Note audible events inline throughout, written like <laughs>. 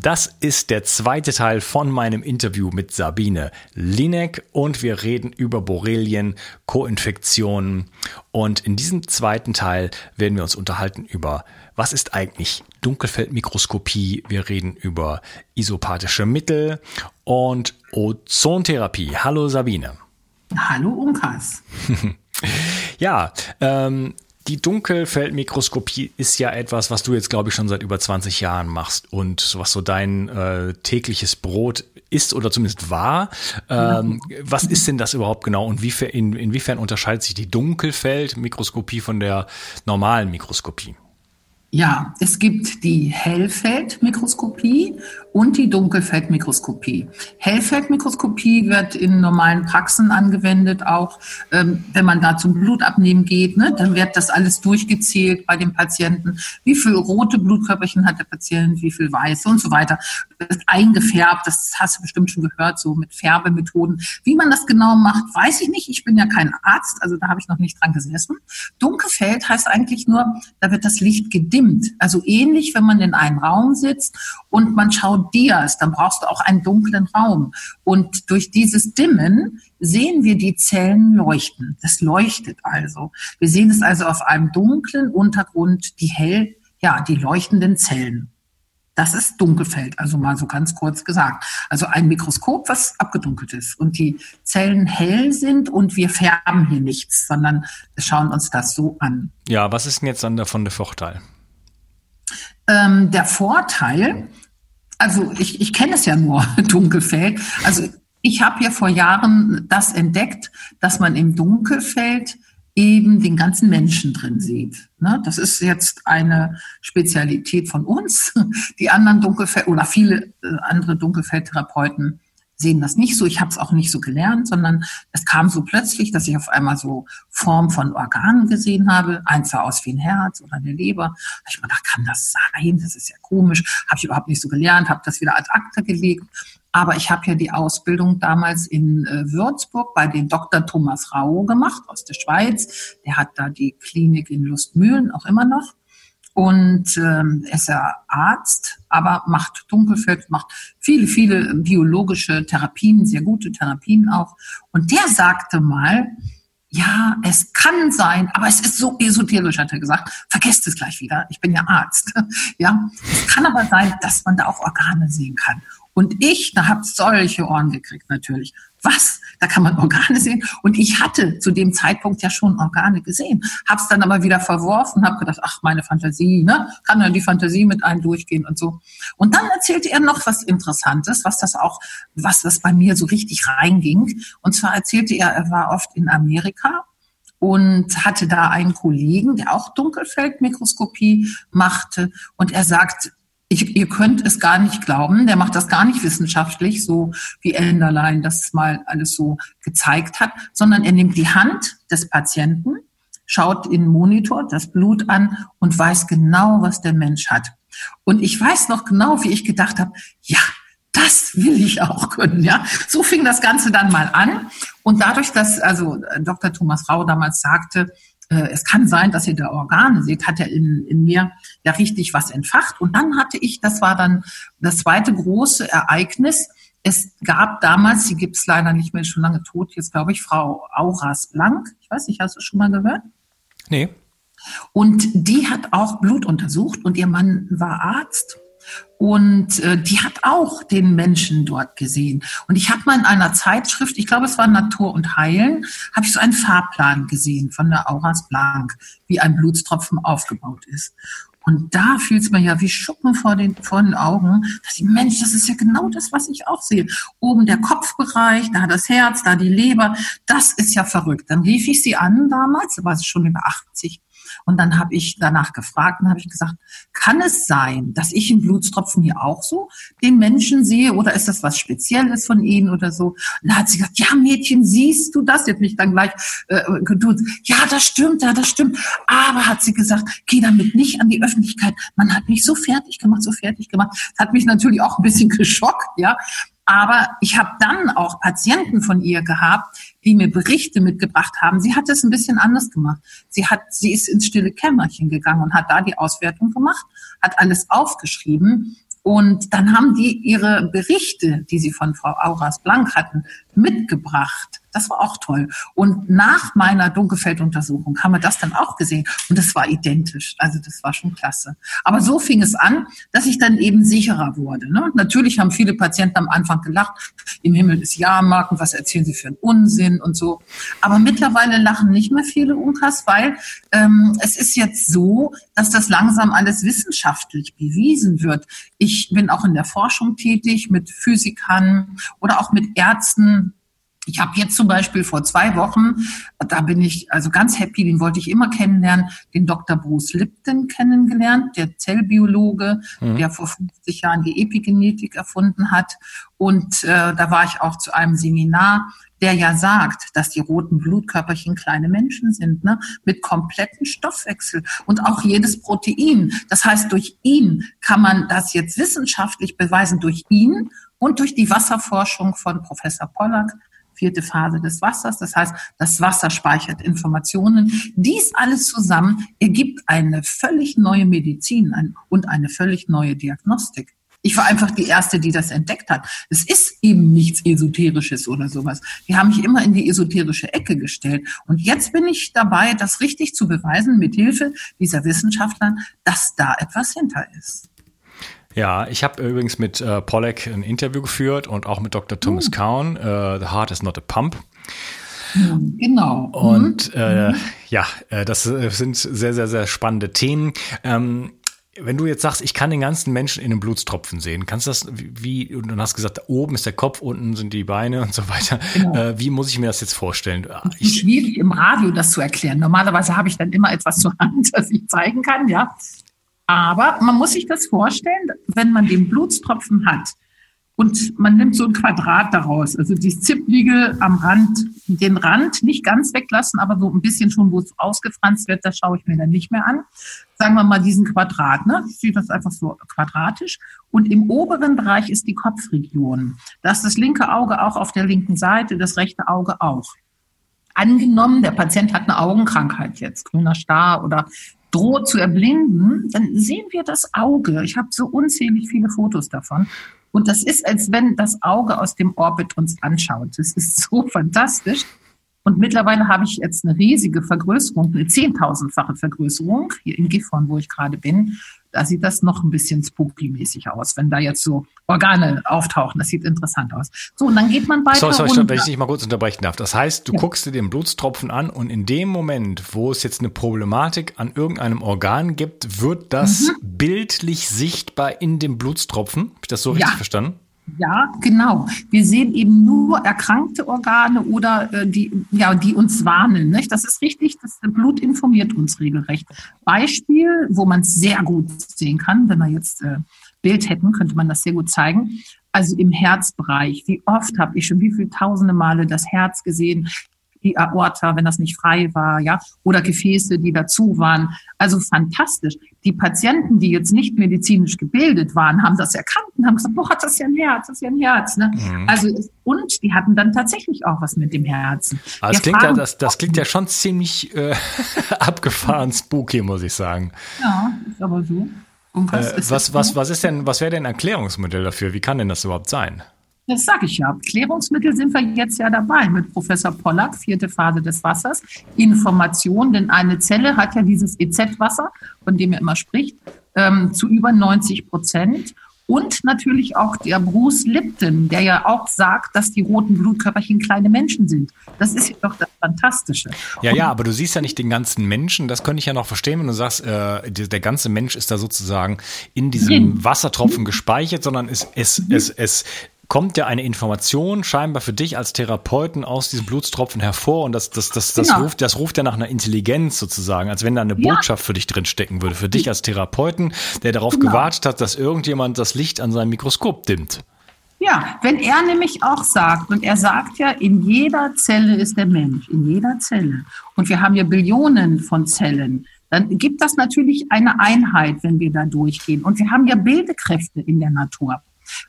Das ist der zweite Teil von meinem Interview mit Sabine Linek und wir reden über Borrelien, Koinfektionen und in diesem zweiten Teil werden wir uns unterhalten über was ist eigentlich Dunkelfeldmikroskopie, wir reden über isopathische Mittel und Ozontherapie. Hallo Sabine. Hallo Unkas. <laughs> ja, ähm, die Dunkelfeldmikroskopie ist ja etwas, was du jetzt, glaube ich, schon seit über 20 Jahren machst und was so dein äh, tägliches Brot ist oder zumindest war. Ähm, was ist denn das überhaupt genau und wie, in, inwiefern unterscheidet sich die Dunkelfeldmikroskopie von der normalen Mikroskopie? Ja, es gibt die Hellfeldmikroskopie und die Dunkelfeldmikroskopie. Hellfeldmikroskopie wird in normalen Praxen angewendet, auch ähm, wenn man da zum Blutabnehmen geht, ne, dann wird das alles durchgezählt bei dem Patienten. Wie viel rote Blutkörperchen hat der Patient, wie viel weiße und so weiter. Das ist eingefärbt, das hast du bestimmt schon gehört, so mit Färbemethoden. Wie man das genau macht, weiß ich nicht. Ich bin ja kein Arzt, also da habe ich noch nicht dran gesessen. Dunkelfeld heißt eigentlich nur, da wird das Licht gedimmt. Also ähnlich, wenn man in einem Raum sitzt und man schaut Dias, dann brauchst du auch einen dunklen Raum. Und durch dieses Dimmen sehen wir die Zellen leuchten. Das leuchtet also. Wir sehen es also auf einem dunklen Untergrund, die hell, ja, die leuchtenden Zellen. Das ist Dunkelfeld, also mal so ganz kurz gesagt. Also ein Mikroskop, was abgedunkelt ist und die Zellen hell sind und wir färben hier nichts, sondern schauen uns das so an. Ja, was ist denn jetzt dann davon der Vorteil? Ähm, der Vorteil also ich, ich kenne es ja nur, <laughs> Dunkelfeld. Also ich habe ja vor Jahren das entdeckt, dass man im Dunkelfeld eben den ganzen Menschen drin sieht. Ne? Das ist jetzt eine Spezialität von uns. <laughs> Die anderen Dunkelfeld oder viele äh, andere Dunkelfeldtherapeuten sehen das nicht so. Ich habe es auch nicht so gelernt, sondern es kam so plötzlich, dass ich auf einmal so Form von Organen gesehen habe. Eins sah aus wie ein Herz oder eine Leber. Da ich mir gedacht, kann das sein? Das ist ja komisch. Habe ich überhaupt nicht so gelernt, habe das wieder als Akte gelegt. Aber ich habe ja die Ausbildung damals in äh, Würzburg bei den Dr. Thomas Rau gemacht aus der Schweiz. Der hat da die Klinik in Lustmühlen auch immer noch und ähm, ist ja Arzt, aber macht Dunkelfeld, macht viele, viele biologische Therapien, sehr gute Therapien auch. Und der sagte mal, ja, es kann sein, aber es ist so esoterisch, hat er gesagt. Vergesst es gleich wieder. Ich bin ja Arzt. <laughs> Ja, es kann aber sein, dass man da auch Organe sehen kann. Und ich, da habe solche Ohren gekriegt natürlich. Was? Da kann man Organe sehen. Und ich hatte zu dem Zeitpunkt ja schon Organe gesehen, habe es dann aber wieder verworfen, habe gedacht, ach meine Fantasie, ne, kann dann die Fantasie mit einem durchgehen und so. Und dann erzählte er noch was Interessantes, was das auch, was das bei mir so richtig reinging. Und zwar erzählte er, er war oft in Amerika und hatte da einen Kollegen, der auch Dunkelfeldmikroskopie machte. Und er sagt, ich, ihr könnt es gar nicht glauben, der macht das gar nicht wissenschaftlich, so wie Enderlein das mal alles so gezeigt hat, sondern er nimmt die Hand des Patienten, schaut in den Monitor das Blut an und weiß genau, was der Mensch hat. Und ich weiß noch genau, wie ich gedacht habe, ja, da das will ich auch können, ja. So fing das Ganze dann mal an. Und dadurch, dass also Dr. Thomas Rau damals sagte, äh, es kann sein, dass ihr da Organe seht, hat er in, in mir ja richtig was entfacht. Und dann hatte ich, das war dann das zweite große Ereignis, es gab damals, die gibt es leider nicht mehr, schon lange tot, jetzt glaube ich, Frau Auras Blank. Ich weiß nicht, hast du schon mal gehört? Nee. Und die hat auch Blut untersucht und ihr Mann war Arzt. Und äh, die hat auch den Menschen dort gesehen. Und ich habe mal in einer Zeitschrift, ich glaube, es war Natur und Heilen, habe ich so einen Fahrplan gesehen von der Auras Blank, wie ein Blutstropfen aufgebaut ist. Und da fühlt es mir ja wie Schuppen vor den, vor den Augen, dass ich, Mensch, das ist ja genau das, was ich auch sehe. Oben der Kopfbereich, da das Herz, da die Leber, das ist ja verrückt. Dann rief ich sie an damals, da war sie schon über 80, und dann habe ich danach gefragt und habe ich gesagt, kann es sein, dass ich im Blutstropfen hier auch so den Menschen sehe oder ist das was Spezielles von Ihnen oder so? Und dann hat sie gesagt, ja Mädchen, siehst du das? Jetzt mich dann gleich äh, getut. Ja, das stimmt, ja, das stimmt. Aber hat sie gesagt, geh damit nicht an die Öffentlichkeit. Man hat mich so fertig gemacht, so fertig gemacht. Das hat mich natürlich auch ein bisschen <laughs> geschockt, ja. Aber ich habe dann auch Patienten von ihr gehabt, die mir Berichte mitgebracht haben. Sie hat es ein bisschen anders gemacht. Sie hat, sie ist ins stille Kämmerchen gegangen und hat da die Auswertung gemacht, hat alles aufgeschrieben und dann haben die ihre Berichte, die sie von Frau Auras Blank hatten, mitgebracht. Das war auch toll. Und nach meiner Dunkelfelduntersuchung haben wir das dann auch gesehen. Und das war identisch. Also das war schon klasse. Aber so fing es an, dass ich dann eben sicherer wurde. Ne? Natürlich haben viele Patienten am Anfang gelacht. Im Himmel ist Jahrmarken. Was erzählen sie für einen Unsinn und so. Aber mittlerweile lachen nicht mehr viele Unkas, weil ähm, es ist jetzt so, dass das langsam alles wissenschaftlich bewiesen wird. Ich bin auch in der Forschung tätig mit Physikern oder auch mit Ärzten. Ich habe jetzt zum Beispiel vor zwei Wochen, da bin ich also ganz happy, den wollte ich immer kennenlernen, den Dr. Bruce Lipton kennengelernt, der Zellbiologe, mhm. der vor 50 Jahren die Epigenetik erfunden hat. Und äh, da war ich auch zu einem Seminar der ja sagt, dass die roten Blutkörperchen kleine Menschen sind, ne, mit kompletten Stoffwechsel und auch jedes Protein. Das heißt, durch ihn kann man das jetzt wissenschaftlich beweisen, durch ihn und durch die Wasserforschung von Professor Pollack, vierte Phase des Wassers. Das heißt, das Wasser speichert Informationen. Dies alles zusammen ergibt eine völlig neue Medizin und eine völlig neue Diagnostik. Ich war einfach die Erste, die das entdeckt hat. Es ist eben nichts Esoterisches oder sowas. Die haben mich immer in die esoterische Ecke gestellt. Und jetzt bin ich dabei, das richtig zu beweisen, mit Hilfe dieser Wissenschaftler, dass da etwas hinter ist. Ja, ich habe übrigens mit äh, Pollack ein Interview geführt und auch mit Dr. Thomas oh. Cowan, äh, The Heart is not a Pump. Genau. Und mhm. äh, ja, äh, das äh, sind sehr, sehr, sehr spannende Themen. Ähm, wenn du jetzt sagst, ich kann den ganzen Menschen in einem Blutstropfen sehen, kannst du das wie, und dann hast gesagt, oben ist der Kopf, unten sind die Beine und so weiter. Genau. Äh, wie muss ich mir das jetzt vorstellen? Es ist schwierig im Radio das zu erklären. Normalerweise habe ich dann immer etwas zur Hand, <laughs> das ich zeigen kann, ja. Aber man muss sich das vorstellen, wenn man den Blutstropfen hat, und man nimmt so ein Quadrat daraus, also die Zippliegel am Rand, den Rand nicht ganz weglassen, aber so ein bisschen schon, wo es ausgefranst wird, das schaue ich mir dann nicht mehr an. Sagen wir mal diesen Quadrat, ne? Ich sehe das einfach so quadratisch. Und im oberen Bereich ist die Kopfregion. Da ist das linke Auge auch auf der linken Seite, das rechte Auge auch. Angenommen, der Patient hat eine Augenkrankheit jetzt, grüner Star oder droht zu erblinden, dann sehen wir das Auge. Ich habe so unzählig viele Fotos davon. Und das ist, als wenn das Auge aus dem Orbit uns anschaut. Das ist so <laughs> fantastisch. Und mittlerweile habe ich jetzt eine riesige Vergrößerung, eine zehntausendfache Vergrößerung hier in Gifhorn, wo ich gerade bin. Da sieht das noch ein bisschen spooky-mäßig aus, wenn da jetzt so Organe auftauchen. Das sieht interessant aus. So, und dann geht man weiter. Sorry, sorry, runter. wenn ich dich mal kurz unterbrechen darf. Das heißt, du ja. guckst dir den Blutstropfen an und in dem Moment, wo es jetzt eine Problematik an irgendeinem Organ gibt, wird das mhm. bildlich sichtbar in dem Blutstropfen. Habe ich das so richtig verstanden? Ja, genau. Wir sehen eben nur erkrankte Organe oder äh, die, ja, die uns warnen. Nicht? Das ist richtig, das Blut informiert uns regelrecht. Beispiel, wo man es sehr gut sehen kann, wenn wir jetzt äh, Bild hätten, könnte man das sehr gut zeigen. Also im Herzbereich. Wie oft habe ich schon, wie viele tausende Male das Herz gesehen? Die Aorta, wenn das nicht frei war, ja, oder Gefäße, die dazu waren. Also fantastisch. Die Patienten, die jetzt nicht medizinisch gebildet waren, haben das erkannt und haben gesagt, boah, das ist ja ein Herz, das ist ja ein Herz. Ne? Mhm. Also und die hatten dann tatsächlich auch was mit dem Herzen. Das klingt ja, das, das klingt ja schon ziemlich äh, <laughs> abgefahren spooky, muss ich sagen. Ja, ist aber so. Was, äh, was, was, was ist denn, was wäre denn ein Erklärungsmodell dafür? Wie kann denn das überhaupt sein? Das sage ich ja. Klärungsmittel sind wir jetzt ja dabei mit Professor Pollack, vierte Phase des Wassers. Information, denn eine Zelle hat ja dieses EZ-Wasser, von dem er immer spricht, ähm, zu über 90 Prozent. Und natürlich auch der Bruce Lipton, der ja auch sagt, dass die roten Blutkörperchen kleine Menschen sind. Das ist ja doch das Fantastische. Ja, ja, aber du siehst ja nicht den ganzen Menschen. Das könnte ich ja noch verstehen, wenn du sagst, äh, der ganze Mensch ist da sozusagen in diesem. Wassertropfen gespeichert, sondern es, es, es, es kommt ja eine Information scheinbar für dich als Therapeuten aus diesem Blutstropfen hervor und das, das, das, das, genau. ruft, das ruft ja nach einer Intelligenz sozusagen, als wenn da eine ja. Botschaft für dich drin stecken würde, für dich als Therapeuten, der darauf genau. gewartet hat, dass irgendjemand das Licht an seinem Mikroskop dimmt. Ja, wenn er nämlich auch sagt, und er sagt ja, in jeder Zelle ist der Mensch, in jeder Zelle. Und wir haben ja Billionen von Zellen. Dann gibt das natürlich eine Einheit, wenn wir da durchgehen. Und wir haben ja Bildekräfte in der Natur.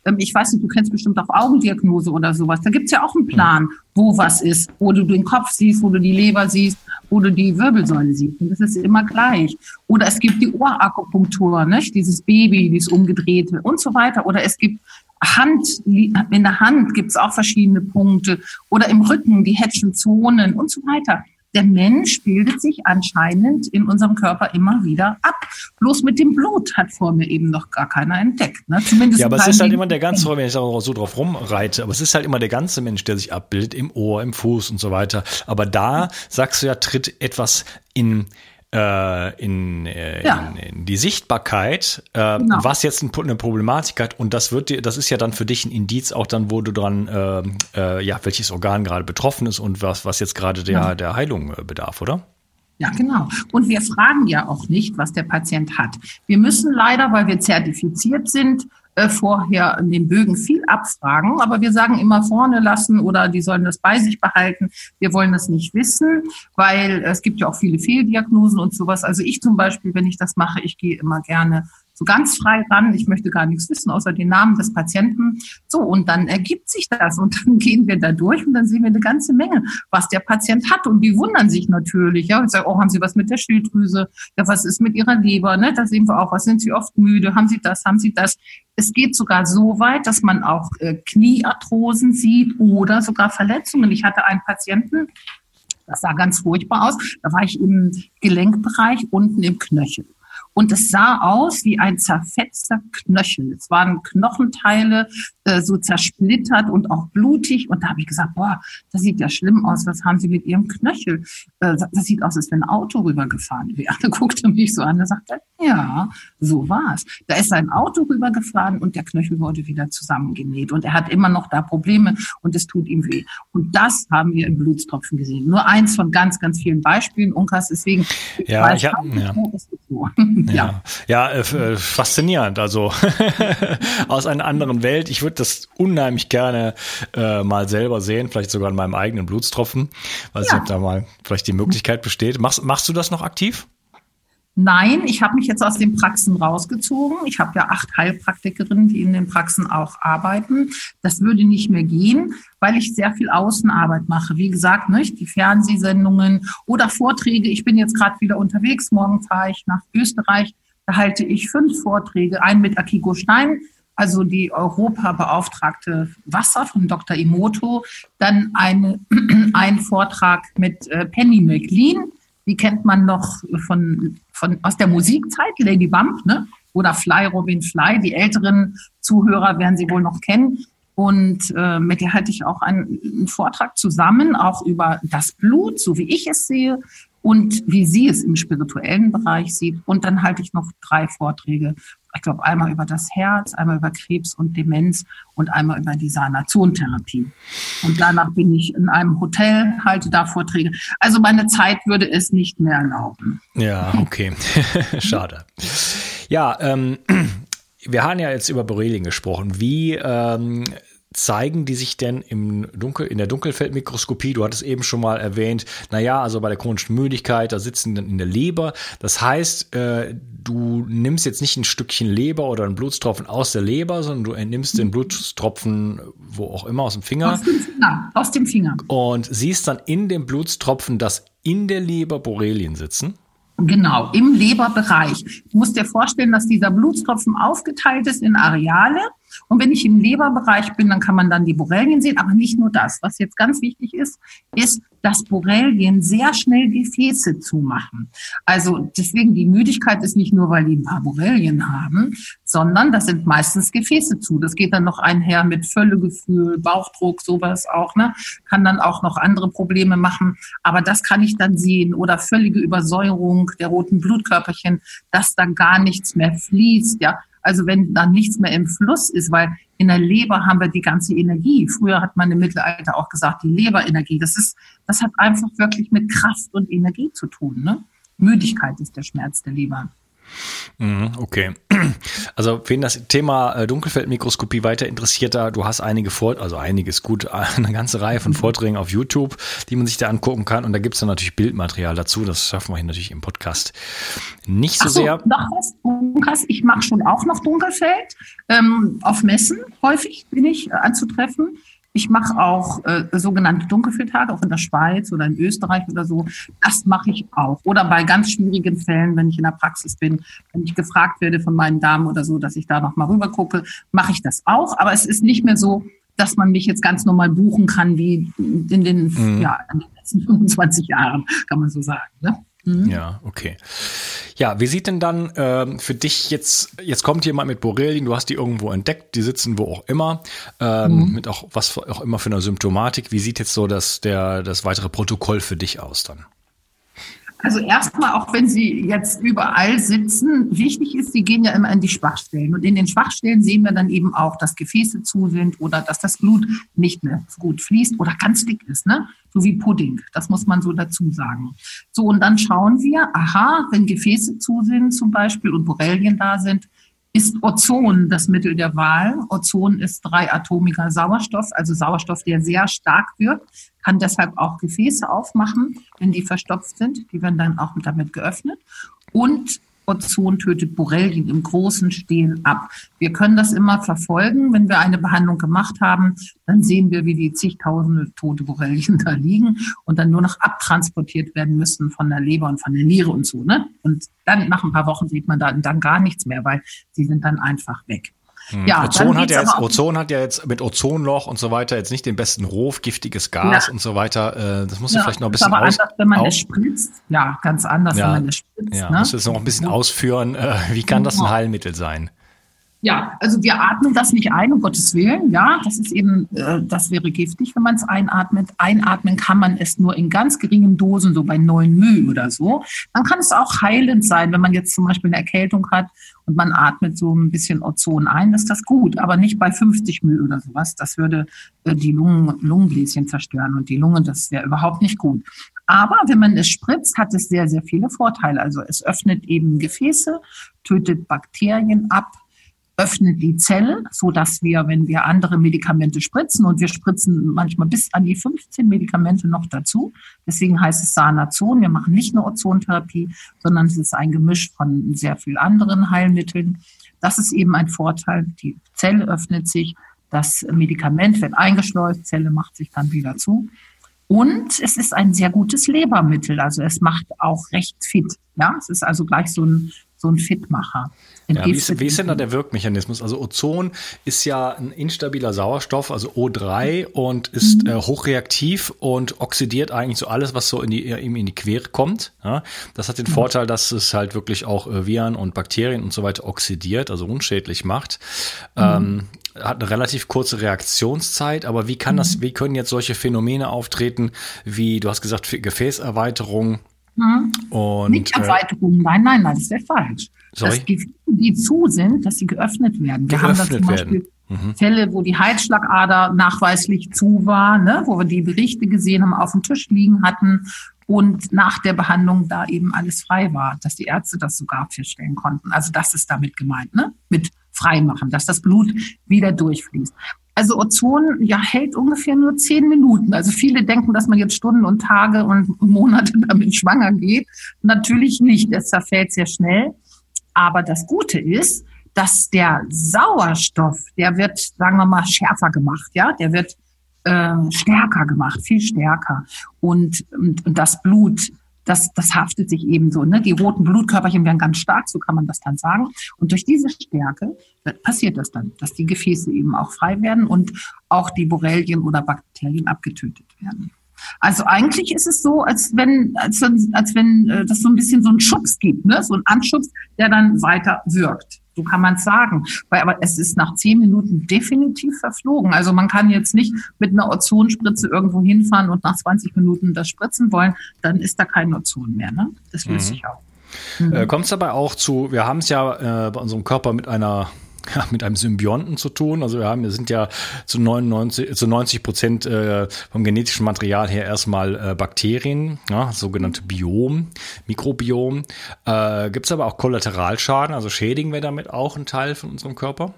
Ähm, ich weiß nicht, du kennst bestimmt auch Augendiagnose oder sowas. Da gibt's ja auch einen Plan, wo was ist, wo du den Kopf siehst, wo du die Leber siehst, wo du die Wirbelsäule siehst. Und das ist immer gleich. Oder es gibt die Ohrakupunktur, nicht? dieses Baby, dieses umgedrehte und so weiter. Oder es gibt Hand, in der Hand gibt's auch verschiedene Punkte. Oder im Rücken die Hedschen Zonen und so weiter der Mensch bildet sich anscheinend in unserem Körper immer wieder ab. Bloß mit dem Blut hat vor mir eben noch gar keiner entdeckt. Ne? Zumindest ja, aber es ist halt immer der ganze, wenn ich auch so drauf rumreite, aber es ist halt immer der ganze Mensch, der sich abbildet, im Ohr, im Fuß und so weiter. Aber da, sagst du ja, tritt etwas in äh, in, äh, ja. in, in, die Sichtbarkeit, äh, genau. was jetzt eine Problematik hat. Und das wird dir, das ist ja dann für dich ein Indiz auch dann, wo du dran, äh, äh, ja, welches Organ gerade betroffen ist und was, was jetzt gerade der, ja. der Heilung äh, bedarf, oder? Ja, genau. Und wir fragen ja auch nicht, was der Patient hat. Wir müssen leider, weil wir zertifiziert sind, äh, vorher in den Bögen viel abfragen, aber wir sagen immer vorne lassen oder die sollen das bei sich behalten. Wir wollen das nicht wissen, weil es gibt ja auch viele Fehldiagnosen und sowas. Also ich zum Beispiel, wenn ich das mache, ich gehe immer gerne so ganz frei ran. Ich möchte gar nichts wissen, außer den Namen des Patienten. So, und dann ergibt sich das und <laughs> dann gehen wir da durch und dann sehen wir eine ganze Menge, was der Patient hat. Und die wundern sich natürlich. Ja, und sagen, oh, haben Sie was mit der Schilddrüse? Ja, was ist mit Ihrer Leber? Ne? Da sehen wir auch, was sind Sie oft müde? Haben Sie das? Haben Sie das? Es geht sogar so weit, dass man auch äh, Kniearthrosen sieht oder sogar Verletzungen. Ich hatte einen Patienten, das sah ganz furchtbar aus. Da war ich im Gelenkbereich unten im Knöchel. Und es sah aus wie ein zerfetzter Knöchel. Es waren Knochenteile, äh, so zersplittert und auch blutig. Und da habe ich gesagt, boah, das sieht ja schlimm aus. Was haben Sie mit Ihrem Knöchel? Äh, das sieht aus, als wenn ein Auto rübergefahren wäre. <laughs> Da guckte mich so an, da sagte ja, so war's. Da ist ein Auto rübergefahren und der Knöchel wurde wieder zusammengenäht. Und er hat immer noch da Probleme und es tut ihm weh. Und das haben wir im Blutstropfen gesehen. Nur eins von ganz, ganz vielen Beispielen. Unkas, deswegen. Ja, ich hab, ja. So. <laughs> Ja, ja, äh, äh, faszinierend. Also <laughs> aus einer anderen Welt. Ich würde das unheimlich gerne äh, mal selber sehen, vielleicht sogar in meinem eigenen Blutstropfen. Weiß ja. nicht, ob da mal vielleicht die Möglichkeit besteht. Machst, machst du das noch aktiv? Nein, ich habe mich jetzt aus den Praxen rausgezogen. Ich habe ja acht Heilpraktikerinnen, die in den Praxen auch arbeiten. Das würde nicht mehr gehen, weil ich sehr viel Außenarbeit mache. Wie gesagt, nicht die Fernsehsendungen oder Vorträge. Ich bin jetzt gerade wieder unterwegs. Morgen fahre ich nach Österreich. Da halte ich fünf Vorträge. Einen mit Akiko Stein, also die Europabeauftragte Wasser von Dr. Imoto. Dann eine, <clears throat> ein Vortrag mit äh, Penny McLean die kennt man noch von, von, aus der Musikzeit, Lady Bump, ne? oder Fly, Robin Fly. Die älteren Zuhörer werden sie wohl noch kennen. Und äh, mit der hatte ich auch einen, einen Vortrag zusammen, auch über das Blut, so wie ich es sehe, und wie sie es im spirituellen Bereich sieht. Und dann halte ich noch drei Vorträge. Ich glaube, einmal über das Herz, einmal über Krebs und Demenz und einmal über die Sanationtherapie. Und danach bin ich in einem Hotel, halte da Vorträge. Also meine Zeit würde es nicht mehr erlauben. Ja, okay. <laughs> Schade. Ja, ähm, <clears throat> wir haben ja jetzt über Borreling gesprochen. Wie ähm, zeigen die sich denn im Dunkel, in der Dunkelfeldmikroskopie? Du hattest eben schon mal erwähnt, naja, also bei der chronischen Müdigkeit, da sitzen dann in der Leber. Das heißt, äh, du nimmst jetzt nicht ein Stückchen Leber oder einen Blutstropfen aus der Leber, sondern du entnimmst den Blutstropfen wo auch immer aus dem Finger. Aus dem Finger. Aus dem Finger. Und siehst dann in dem Blutstropfen, dass in der Leber Borrelien sitzen. Genau, im Leberbereich. Du musst dir vorstellen, dass dieser Blutstropfen aufgeteilt ist in Areale und wenn ich im Leberbereich bin, dann kann man dann die Borrelien sehen. Aber nicht nur das. Was jetzt ganz wichtig ist, ist, dass Borrelien sehr schnell Gefäße zumachen. Also deswegen die Müdigkeit ist nicht nur, weil die ein paar Borrelien haben, sondern das sind meistens Gefäße zu. Das geht dann noch einher mit Völlegefühl, Bauchdruck, sowas auch. Ne? Kann dann auch noch andere Probleme machen. Aber das kann ich dann sehen. Oder völlige Übersäuerung der roten Blutkörperchen, dass da gar nichts mehr fließt. Ja, also wenn dann nichts mehr im Fluss ist, weil in der Leber haben wir die ganze Energie. Früher hat man im Mittelalter auch gesagt, die Leberenergie. Das ist, das hat einfach wirklich mit Kraft und Energie zu tun. Ne? Müdigkeit ist der Schmerz der Leber. Mhm, okay. <clears throat> Also, wen das Thema äh, Dunkelfeldmikroskopie weiter interessiert, da du hast einige Vorträge, also einiges gut, <laughs> eine ganze Reihe von Vorträgen auf YouTube, die man sich da angucken kann. Und da gibt es dann natürlich Bildmaterial dazu. Das schaffen wir hier natürlich im Podcast nicht so, so sehr. Noch was, Lukas, ich mache schon auch noch Dunkelfeld. Ähm, auf Messen häufig bin ich äh, anzutreffen. Ich mache auch äh, sogenannte Dunkelfeldtage, auch in der Schweiz oder in Österreich oder so. Das mache ich auch. Oder bei ganz schwierigen Fällen, wenn ich in der Praxis bin, wenn ich gefragt werde von meinen Damen oder so, dass ich da noch mal rüber gucke, mache ich das auch. Aber es ist nicht mehr so, dass man mich jetzt ganz normal buchen kann wie in den, mhm. ja, in den letzten <laughs> 25 Jahren, kann man so sagen. Ne? Mhm. Ja, okay. Ja, wie sieht denn dann ähm, für dich jetzt, jetzt kommt jemand mit Borrelien, du hast die irgendwo entdeckt, die sitzen wo auch immer, ähm, mhm. mit auch was auch immer für eine Symptomatik. Wie sieht jetzt so das, der, das weitere Protokoll für dich aus dann? Also erstmal, auch wenn Sie jetzt überall sitzen, wichtig ist, Sie gehen ja immer in die Schwachstellen. Und in den Schwachstellen sehen wir dann eben auch, dass Gefäße zu sind oder dass das Blut nicht mehr gut fließt oder ganz dick ist, ne? So wie Pudding. Das muss man so dazu sagen. So, und dann schauen wir, aha, wenn Gefäße zu sind zum Beispiel und Borrelien da sind, ist Ozon das Mittel der Wahl. Ozon ist dreiatomiger Sauerstoff, also Sauerstoff, der sehr stark wirkt, kann deshalb auch Gefäße aufmachen, wenn die verstopft sind. Die werden dann auch damit geöffnet. Und Ozon tötet Borrelien im großen Stil ab. Wir können das immer verfolgen. Wenn wir eine Behandlung gemacht haben, dann sehen wir, wie die zigtausende tote Borrelien da liegen und dann nur noch abtransportiert werden müssen von der Leber und von der Niere und so. Ne? Und dann nach ein paar Wochen sieht man da dann gar nichts mehr, weil sie sind dann einfach weg. Mhm. Ja, Ozon hat ja jetzt, Ozon hat ja jetzt mit Ozonloch und so weiter jetzt nicht den besten Ruf, giftiges Gas ja. und so weiter. Äh, das muss ja, vielleicht noch ein bisschen aber aus, anders, wenn man es spritzt. Ja, ganz anders, ja, wenn man es spritzt. Ja, ne? musst du jetzt noch ein bisschen ausführen. Äh, wie kann das ein Heilmittel sein? Ja, also wir atmen das nicht ein, um Gottes Willen. Ja, das ist eben, äh, das wäre giftig, wenn man es einatmet. Einatmen kann man es nur in ganz geringen Dosen, so bei 9 μ oder so. Dann kann es auch heilend sein, wenn man jetzt zum Beispiel eine Erkältung hat und man atmet so ein bisschen Ozon ein, ist das gut, aber nicht bei 50 μ oder sowas. Das würde äh, die Lungen, Lungenbläschen zerstören und die Lunge, das wäre überhaupt nicht gut. Aber wenn man es spritzt, hat es sehr, sehr viele Vorteile. Also es öffnet eben Gefäße, tötet Bakterien ab, öffnet die Zelle, so dass wir, wenn wir andere Medikamente spritzen, und wir spritzen manchmal bis an die 15 Medikamente noch dazu, deswegen heißt es Sanazon, wir machen nicht nur Ozontherapie, sondern es ist ein Gemisch von sehr vielen anderen Heilmitteln. Das ist eben ein Vorteil. Die Zelle öffnet sich, das Medikament wird eingeschleust, Zelle macht sich dann wieder zu. Und es ist ein sehr gutes Lebermittel, also es macht auch recht fit. Ja, es ist also gleich so ein, so ein Fitmacher. Ja, wie, ist, wie ist denn da der Wirkmechanismus? Also Ozon ist ja ein instabiler Sauerstoff, also O3 und ist mhm. äh, hochreaktiv und oxidiert eigentlich so alles, was so in die, ihm in die Quere kommt. Ja, das hat den mhm. Vorteil, dass es halt wirklich auch äh, Viren und Bakterien und so weiter oxidiert, also unschädlich macht. Mhm. Ähm, hat eine relativ kurze Reaktionszeit, aber wie kann das, mhm. wie können jetzt solche Phänomene auftreten, wie du hast gesagt, Gefäßerweiterung, Mhm. Und, Nicht äh, Erweiterung, nein, nein, nein, das wäre falsch. Sorry? Dass die, die zu sind, dass sie geöffnet werden. Wir geöffnet haben da zum Beispiel mhm. Fälle, wo die Heizschlagader nachweislich zu war, ne, wo wir die Berichte gesehen haben, auf dem Tisch liegen hatten und nach der Behandlung da eben alles frei war, dass die Ärzte das sogar feststellen konnten. Also das ist damit gemeint, ne? mit freimachen, dass das Blut wieder durchfließt. Also Ozon ja hält ungefähr nur zehn Minuten. Also viele denken, dass man jetzt Stunden und Tage und Monate <laughs> damit schwanger geht. Natürlich nicht. Es zerfällt sehr schnell. Aber das Gute ist, dass der Sauerstoff, der wird, sagen wir mal, schärfer gemacht, ja, der wird äh, stärker gemacht, viel stärker. Und, und, und das Blut, das, das haftet sich ebenso. Ne? Die roten Blutkörperchen werden ganz stark, so kann man das dann sagen. Und durch diese Stärke passiert das dann, dass die Gefäße eben auch frei werden und auch die Borrelien oder Bakterien abgetötet werden. Also eigentlich ist es so, als wenn, als, als wenn äh, das so ein bisschen so einen Schubs gibt, ne? so ein Anschubs, der dann weiter wirkt. So kann man es sagen. Weil, aber es ist nach zehn Minuten definitiv verflogen. Also man kann jetzt nicht mit einer Ozonspritze irgendwo hinfahren und nach 20 Minuten das spritzen wollen, dann ist da kein Ozon mehr. Ne? Das löst mhm. sich auch. Mhm. Äh, Kommt es dabei auch zu, wir haben es ja äh, bei unserem Körper mit einer ja, mit einem Symbionten zu tun. Also wir haben, wir sind ja zu 99, zu 90 Prozent äh, vom genetischen Material her erstmal äh, Bakterien, ja, sogenannte Biom, Mikrobiom. Äh, Gibt es aber auch Kollateralschaden, also schädigen wir damit auch einen Teil von unserem Körper?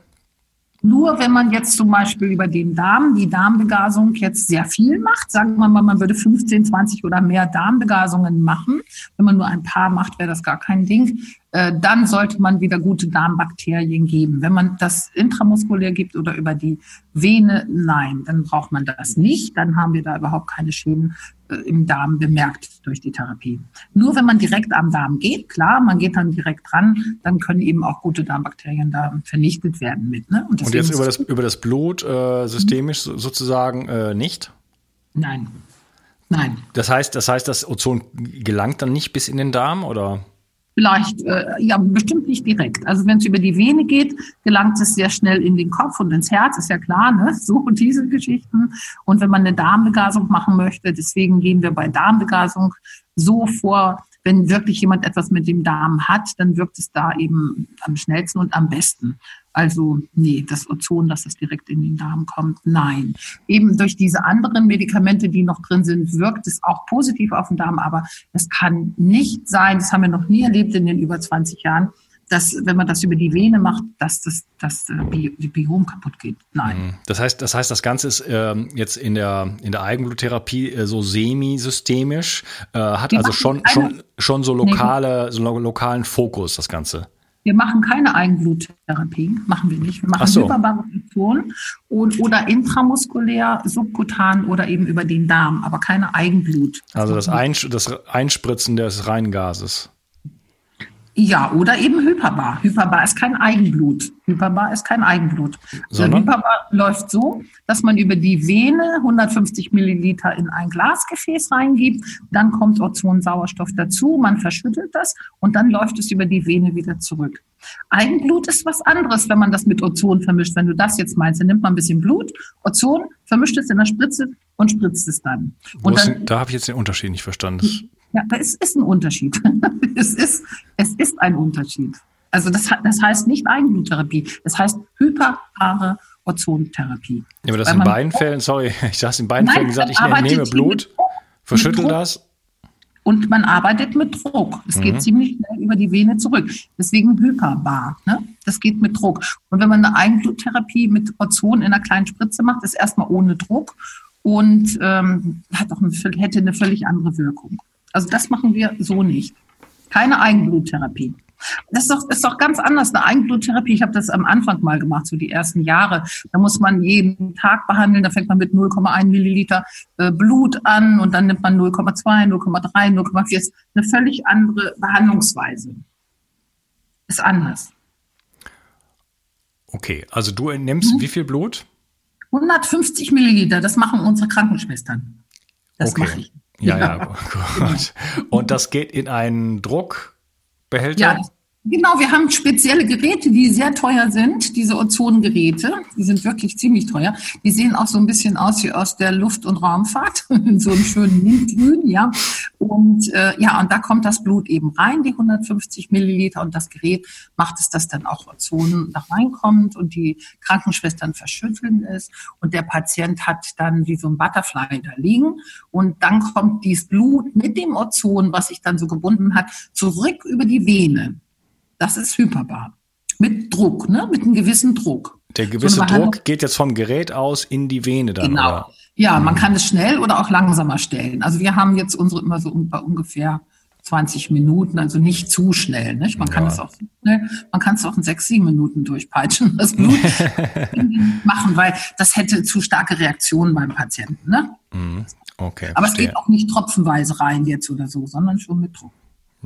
Nur wenn man jetzt zum Beispiel über den Darm, die Darmbegasung jetzt sehr viel macht, sagen wir mal, man würde 15, 20 oder mehr Darmbegasungen machen. Wenn man nur ein paar macht, wäre das gar kein Ding. Äh, dann sollte man wieder gute Darmbakterien geben. Wenn man das intramuskulär gibt oder über die Vene, nein, dann braucht man das nicht. Dann haben wir da überhaupt keine Schäden äh, im Darm bemerkt durch die Therapie. Nur wenn man direkt am Darm geht, klar, man geht dann direkt dran, dann können eben auch gute Darmbakterien da vernichtet werden mit. Ne? Und, Und jetzt über das, über das Blut äh, systemisch mhm. sozusagen äh, nicht? Nein. Nein. Das heißt, das heißt, das Ozon gelangt dann nicht bis in den Darm oder? Vielleicht, äh, ja, bestimmt nicht direkt. Also wenn es über die Vene geht, gelangt es sehr schnell in den Kopf und ins Herz, ist ja klar, ne? So diese Geschichten. Und wenn man eine Darmbegasung machen möchte, deswegen gehen wir bei Darmbegasung so vor, wenn wirklich jemand etwas mit dem Darm hat, dann wirkt es da eben am schnellsten und am besten. Also nee, das Ozon, dass das direkt in den Darm kommt, nein. Eben durch diese anderen Medikamente, die noch drin sind, wirkt es auch positiv auf den Darm, aber es kann nicht sein, das haben wir noch nie erlebt in den über 20 Jahren, dass, wenn man das über die Vene macht, dass das, das äh, Bi Biom kaputt geht. Nein. Mhm. Das heißt, das heißt, das Ganze ist ähm, jetzt in der, in der Eigenbluttherapie äh, so semi-systemisch, äh, hat also schon, schon, schon so lokale, nee. so lokalen Fokus, das Ganze. Wir machen keine Eigenbluttherapie, machen wir nicht. Wir machen so. Hyperbarometron und, oder intramuskulär, subkutan oder eben über den Darm, aber keine Eigenblut. Also das, Einsch das Einspritzen des Reingases. Ja, oder eben Hyperbar. Hyperbar ist kein Eigenblut. Hyperbar ist kein Eigenblut. Sondern? Hyperbar läuft so, dass man über die Vene 150 Milliliter in ein Glasgefäß reingibt, dann kommt Ozonsauerstoff dazu, man verschüttelt das und dann läuft es über die Vene wieder zurück. Eigenblut ist was anderes, wenn man das mit Ozon vermischt. Wenn du das jetzt meinst, dann nimmt man ein bisschen Blut, Ozon, vermischt es in der Spritze und spritzt es dann. Und dann da habe ich jetzt den Unterschied nicht verstanden. Ja, da ist, ist ein Unterschied. <laughs> es, ist, es ist ein Unterschied. Also das, das heißt nicht Eigenbluttherapie, das heißt hyperbare Ozontherapie. Ja, aber das in beiden Fällen, sorry, <laughs> ich habe in beiden Nein, Fällen gesagt, ich nehme Blut, verschüttel das. Und man arbeitet mit Druck. Es mhm. geht ziemlich schnell über die Vene zurück. Deswegen hyperbar. Ne? Das geht mit Druck. Und wenn man eine Eigenbluttherapie mit Ozon in einer kleinen Spritze macht, ist erstmal ohne Druck und ähm, hat auch eine, hätte eine völlig andere Wirkung. Also das machen wir so nicht. Keine Eigenbluttherapie. Das ist doch, ist doch ganz anders. Eine Eigenbluttherapie, ich habe das am Anfang mal gemacht, so die ersten Jahre. Da muss man jeden Tag behandeln. Da fängt man mit 0,1 Milliliter äh, Blut an und dann nimmt man 0,2, 0,3, 0,4. Ist eine völlig andere Behandlungsweise. Ist anders. Okay, also du nimmst mhm. wie viel Blut? 150 Milliliter. Das machen unsere Krankenschwestern. Das okay. mache ich. Ja, ja, <laughs> gut. Und das geht in einen Druckbehälter? Ja, Genau, wir haben spezielle Geräte, die sehr teuer sind, diese Ozongeräte. Die sind wirklich ziemlich teuer. Die sehen auch so ein bisschen aus wie aus der Luft- und Raumfahrt, in <laughs> so einem schönen Mintgrün, ja. Und äh, ja, und da kommt das Blut eben rein, die 150 Milliliter, und das Gerät macht es, dass dann auch Ozon da reinkommt und die Krankenschwestern verschütteln es und der Patient hat dann wie so ein Butterfly da liegen und dann kommt dieses Blut mit dem Ozon, was sich dann so gebunden hat, zurück über die Vene. Das ist hyperbar. Mit Druck, ne? mit einem gewissen Druck. Der gewisse so Druck geht jetzt vom Gerät aus in die Vene dann. Genau. Oder? Ja, man mhm. kann es schnell oder auch langsamer stellen. Also wir haben jetzt unsere immer so bei ungefähr 20 Minuten, also nicht zu schnell. Nicht? Man ja. kann es auch, ne? man kann es auch in sechs, sieben Minuten durchpeitschen, <laughs> das Blut <laughs> machen, weil das hätte zu starke Reaktionen beim Patienten. Ne? Mhm. Okay. Aber verstehe. es geht auch nicht tropfenweise rein jetzt oder so, sondern schon mit Druck.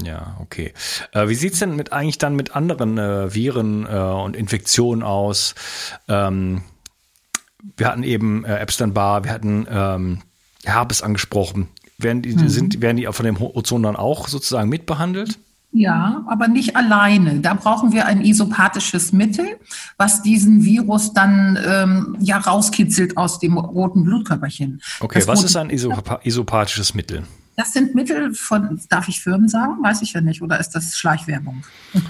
Ja, okay. Äh, wie sieht's denn mit eigentlich dann mit anderen äh, Viren äh, und Infektionen aus? Ähm, wir hatten eben äh, Epstein-Barr, wir hatten ähm, Herpes angesprochen. Werden die, mhm. sind, werden die von dem Ozon dann auch sozusagen mitbehandelt? Ja, aber nicht alleine. Da brauchen wir ein isopathisches Mittel, was diesen Virus dann ähm, ja rauskitzelt aus dem roten Blutkörperchen. Okay, das was ist ein isopathisches Mittel? Das sind Mittel von, darf ich Firmen sagen? Weiß ich ja nicht. Oder ist das Schleichwerbung? <laughs>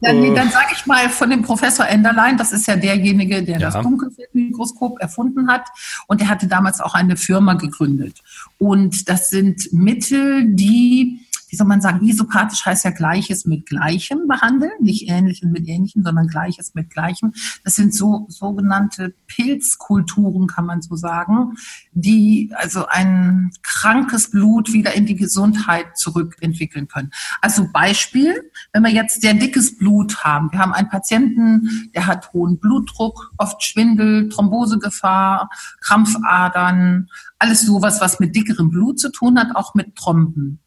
Dann, äh. dann sage ich mal von dem Professor Enderlein, das ist ja derjenige, der ja. das Dunkelfeldmikroskop erfunden hat. Und er hatte damals auch eine Firma gegründet. Und das sind Mittel, die wie soll man sagen, isopathisch heißt ja Gleiches mit Gleichem behandeln, nicht Ähnlichem mit Ähnlichem, sondern Gleiches mit Gleichem. Das sind so sogenannte Pilzkulturen, kann man so sagen, die also ein krankes Blut wieder in die Gesundheit zurückentwickeln können. Also Beispiel, wenn wir jetzt sehr dickes Blut haben, wir haben einen Patienten, der hat hohen Blutdruck, oft Schwindel, Thrombosegefahr, Krampfadern, alles sowas, was mit dickerem Blut zu tun hat, auch mit Tromben.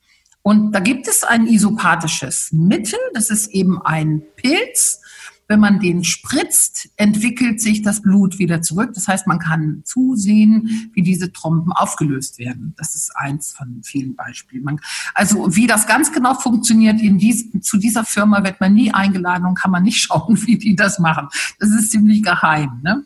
Und da gibt es ein isopathisches Mittel, das ist eben ein Pilz. Wenn man den spritzt, entwickelt sich das Blut wieder zurück. Das heißt, man kann zusehen, wie diese Tromben aufgelöst werden. Das ist eins von vielen Beispielen. Man, also wie das ganz genau funktioniert, dies, zu dieser Firma wird man nie eingeladen und kann man nicht <laughs> schauen, wie die das machen. Das ist ziemlich geheim. Ne?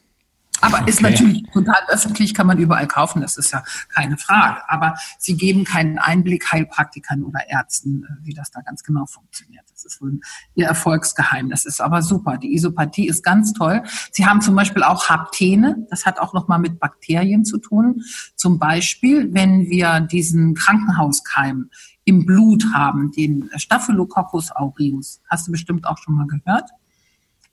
Aber okay. ist natürlich total öffentlich, kann man überall kaufen, das ist ja keine Frage. Aber sie geben keinen Einblick Heilpraktikern oder Ärzten, äh, wie das da ganz genau funktioniert. Das ist wohl ihr Erfolgsgeheimnis. Das ist aber super. Die Isopathie ist ganz toll. Sie haben zum Beispiel auch Haptene. Das hat auch nochmal mit Bakterien zu tun. Zum Beispiel, wenn wir diesen Krankenhauskeim im Blut haben, den Staphylococcus aureus. Hast du bestimmt auch schon mal gehört?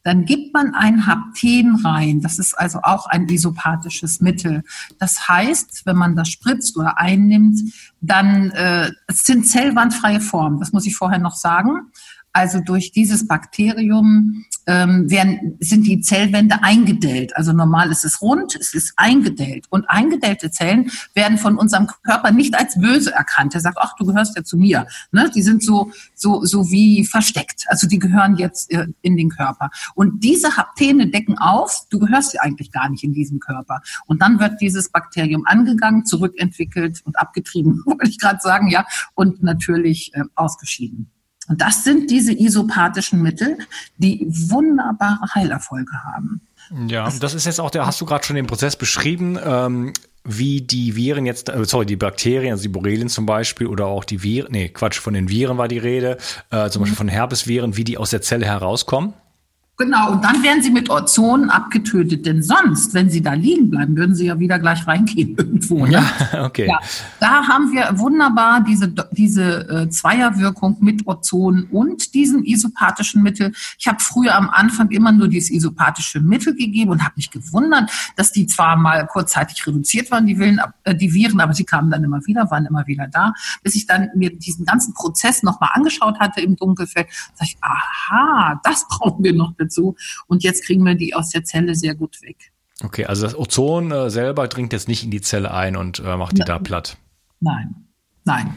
Dann gibt man ein Hapten rein. Das ist also auch ein isopathisches Mittel. Das heißt, wenn man das spritzt oder einnimmt, dann äh, es sind zellwandfreie Formen. Das muss ich vorher noch sagen. Also durch dieses Bakterium ähm, werden, sind die Zellwände eingedellt. Also normal ist es rund, es ist eingedellt. Und eingedellte Zellen werden von unserem Körper nicht als böse erkannt. Er sagt, ach, du gehörst ja zu mir. Ne? Die sind so, so, so wie versteckt. Also die gehören jetzt äh, in den Körper. Und diese Haptene decken auf, du gehörst ja eigentlich gar nicht in diesem Körper. Und dann wird dieses Bakterium angegangen, zurückentwickelt und abgetrieben, <laughs> wollte ich gerade sagen, ja, und natürlich äh, ausgeschieden. Und das sind diese isopathischen Mittel, die wunderbare Heilerfolge haben. Ja, das, ist jetzt auch der, hast du gerade schon den Prozess beschrieben, ähm, wie die Viren jetzt, äh, sorry, die Bakterien, also die Borrelien zum Beispiel oder auch die Viren, nee, Quatsch, von den Viren war die Rede, äh, zum Beispiel von Herpesviren, wie die aus der Zelle herauskommen? Genau, und dann werden sie mit Ozon abgetötet, denn sonst, wenn sie da liegen bleiben, würden sie ja wieder gleich reingehen <laughs> irgendwo. Ne? Ja, okay. Ja, da haben wir wunderbar diese, diese äh, Zweierwirkung mit Ozon und diesem isopathischen Mittel. Ich habe früher am Anfang immer nur dieses isopathische Mittel gegeben und habe mich gewundert, dass die zwar mal kurzzeitig reduziert waren, die, Willen, äh, die Viren, aber sie kamen dann immer wieder, waren immer wieder da, bis ich dann mir diesen ganzen Prozess nochmal angeschaut hatte im Dunkelfeld. sag ich, aha, das <laughs> brauchen wir noch dazu. Und jetzt kriegen wir die aus der Zelle sehr gut weg. Okay, also das Ozon äh, selber dringt jetzt nicht in die Zelle ein und äh, macht die Nein. da platt. Nein, nein.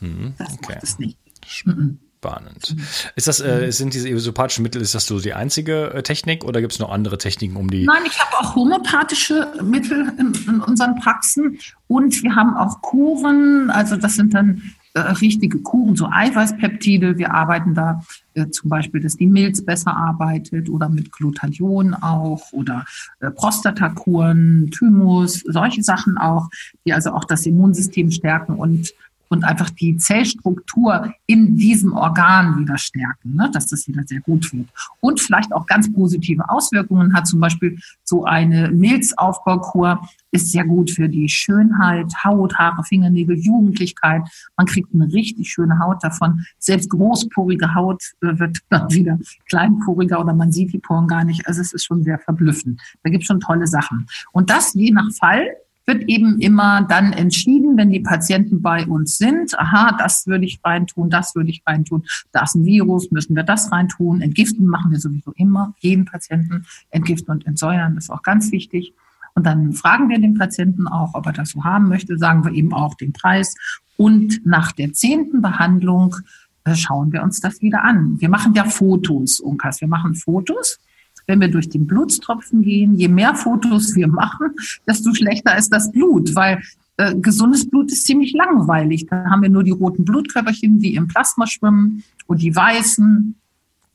Hm, das okay. macht es nicht. Spannend. Ist das, äh, sind diese isopathischen Mittel, ist das so die einzige äh, Technik oder gibt es noch andere Techniken, um die? Nein, ich habe auch homöopathische Mittel in, in, unseren Praxen und wir haben auch Kuren, also das sind dann äh, richtige Kuren, so Eiweißpeptide. Wir arbeiten da äh, zum Beispiel, dass die Milz besser arbeitet oder mit Glutathion auch oder äh, Prostatakuren, Thymus, solche Sachen auch, die also auch das Immunsystem stärken und und einfach die Zellstruktur in diesem Organ wieder stärken, ne? dass das wieder sehr gut wird. Und vielleicht auch ganz positive Auswirkungen hat zum Beispiel so eine Milzaufbaukur ist sehr gut für die Schönheit, Haut, Haare, Fingernägel, Jugendlichkeit. Man kriegt eine richtig schöne Haut davon. Selbst großporige Haut äh, wird <laughs> dann wieder kleinporiger oder man sieht die Poren gar nicht. Also es ist schon sehr verblüffend. Da gibt es schon tolle Sachen. Und das je nach Fall wird eben immer dann entschieden, wenn die Patienten bei uns sind. Aha, das würde ich reintun, das würde ich reintun. Da ist ein Virus, müssen wir das reintun. Entgiften machen wir sowieso immer, jeden Patienten entgiften und entsäuern, ist auch ganz wichtig. Und dann fragen wir den Patienten auch, ob er das so haben möchte, sagen wir eben auch den Preis. Und nach der zehnten Behandlung äh, schauen wir uns das wieder an. Wir machen ja Fotos, Unkas. Wir machen Fotos wenn wir durch den Blutstropfen gehen, je mehr Fotos wir machen, desto schlechter ist das Blut, weil äh, gesundes Blut ist ziemlich langweilig. Da haben wir nur die roten Blutkörperchen, die im Plasma schwimmen und die weißen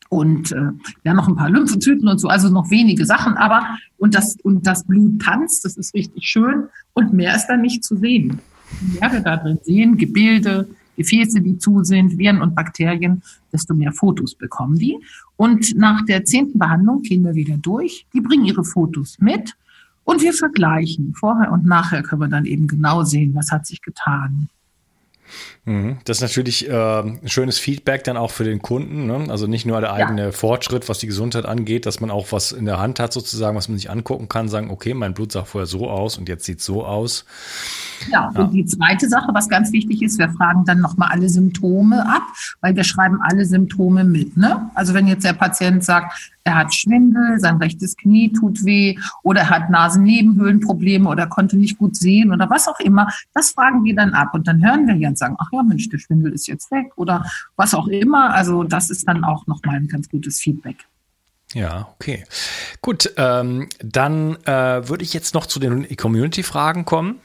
und äh, ja noch ein paar Lymphozyten und so, also noch wenige Sachen, aber und das und das Blut tanzt, das ist richtig schön und mehr ist da nicht zu sehen. Mehr wir da drin sehen, Gebilde, Gefäße, die zu sind, Viren und Bakterien, desto mehr Fotos bekommen die. Und nach der zehnten Behandlung gehen wir wieder durch. Die bringen ihre Fotos mit und wir vergleichen. Vorher und nachher können wir dann eben genau sehen, was hat sich getan. Mhm. Das ist natürlich äh, ein schönes Feedback dann auch für den Kunden. Ne? Also nicht nur der eigene ja. Fortschritt, was die Gesundheit angeht, dass man auch was in der Hand hat, sozusagen, was man sich angucken kann, sagen, okay, mein Blut sah vorher so aus und jetzt sieht so aus. Ja, ja. und die zweite Sache, was ganz wichtig ist, wir fragen dann nochmal alle Symptome ab, weil wir schreiben alle Symptome mit. Ne? Also wenn jetzt der Patient sagt, er hat Schwindel, sein rechtes Knie tut weh oder er hat Nasennebenhöhlenprobleme oder konnte nicht gut sehen oder was auch immer. Das fragen wir dann ab und dann hören wir ja und sagen, ach ja, Mensch, der Schwindel ist jetzt weg oder was auch immer. Also das ist dann auch nochmal ein ganz gutes Feedback. Ja, okay. Gut, ähm, dann äh, würde ich jetzt noch zu den Community-Fragen kommen.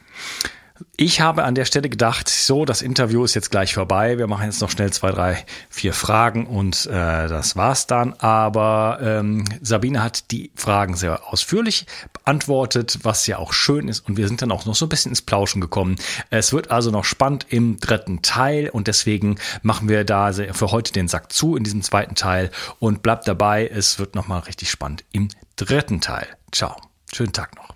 Ich habe an der Stelle gedacht, so, das Interview ist jetzt gleich vorbei. Wir machen jetzt noch schnell zwei, drei, vier Fragen und äh, das war's dann. Aber ähm, Sabine hat die Fragen sehr ausführlich beantwortet, was ja auch schön ist. Und wir sind dann auch noch so ein bisschen ins Plauschen gekommen. Es wird also noch spannend im dritten Teil und deswegen machen wir da für heute den Sack zu in diesem zweiten Teil und bleibt dabei. Es wird nochmal richtig spannend im dritten Teil. Ciao. Schönen Tag noch.